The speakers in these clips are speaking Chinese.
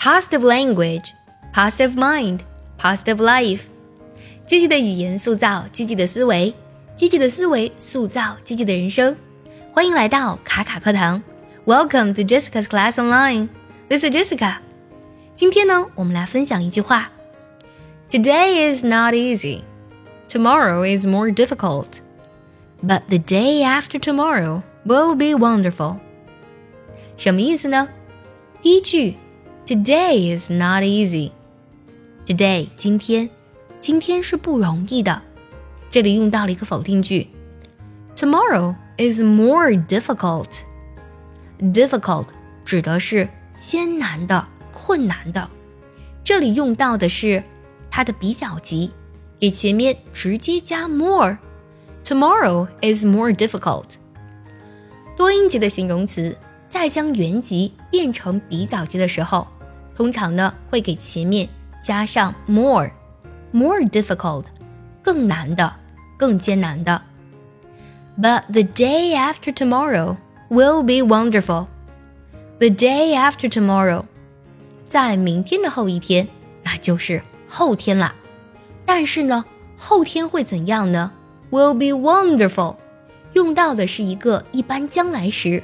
positive language, positive mind, positive life。积极的语言塑造积极的思维，积极的思维塑造积极的人生。欢迎来到卡卡课堂，Welcome to Jessica's Class Online. This is Jessica. 今天呢，我们来分享一句话：Today is not easy. Tomorrow is more difficult. But the day after tomorrow will be wonderful. 什么意思呢？第一句 ，Today is not easy。Today 今天，今天是不容易的。这里用到了一个否定句，Tomorrow is more difficult。Difficult 指的是艰难的、困难的。这里用到的是它的比较级，给前面直接加 more。Tomorrow is more difficult。多音节的形容词。在将原级变成比较级的时候，通常呢会给前面加上 more，more difficult，更难的，更艰难的。But the day after tomorrow will be wonderful. The day after tomorrow，在明天的后一天，那就是后天啦。但是呢，后天会怎样呢？Will be wonderful，用到的是一个一般将来时。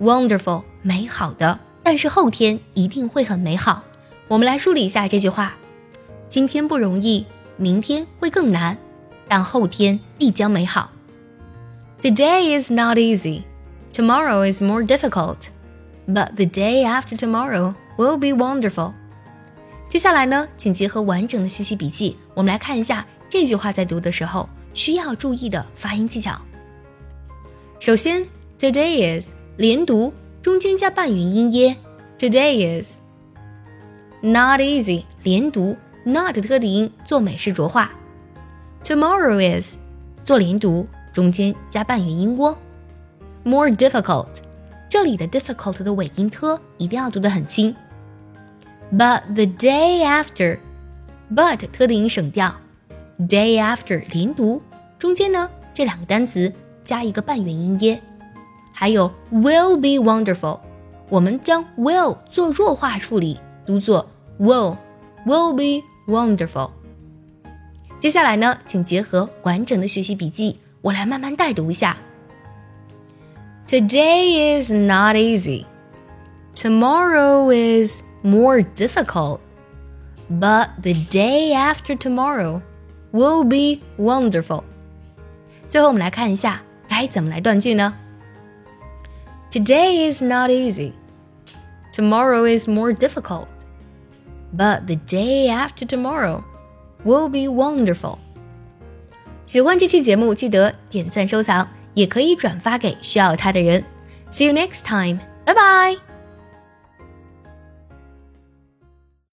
Wonderful，美好的，但是后天一定会很美好。我们来梳理一下这句话：今天不容易，明天会更难，但后天必将美好。Today is not easy, tomorrow is more difficult, but the day after tomorrow will be wonderful。接下来呢，请结合完整的学习笔记，我们来看一下这句话在读的时候需要注意的发音技巧。首先，Today is。连读，中间加半元音耶。Today is not easy。连读，not 特的音做美式浊化。Tomorrow is 做连读，中间加半元音窝。More difficult，这里的 difficult 的尾音 t 一定要读得很轻。But the day after，but 特的音省掉。Day after 连读，中间呢这两个单词加一个半元音耶。还有 will be wonderful，我们将 will 做弱化处理，读作 will will be wonderful。接下来呢，请结合完整的学习笔记，我来慢慢带读一下。Today is not easy. Tomorrow is more difficult. But the day after tomorrow will be wonderful. 最后我们来看一下该怎么来断句呢 ？Today is not easy. Tomorrow is more difficult. But the day after tomorrow will be wonderful. 喜欢这期节目，记得点赞收藏，也可以转发给需要它的人。See you next time. Bye bye.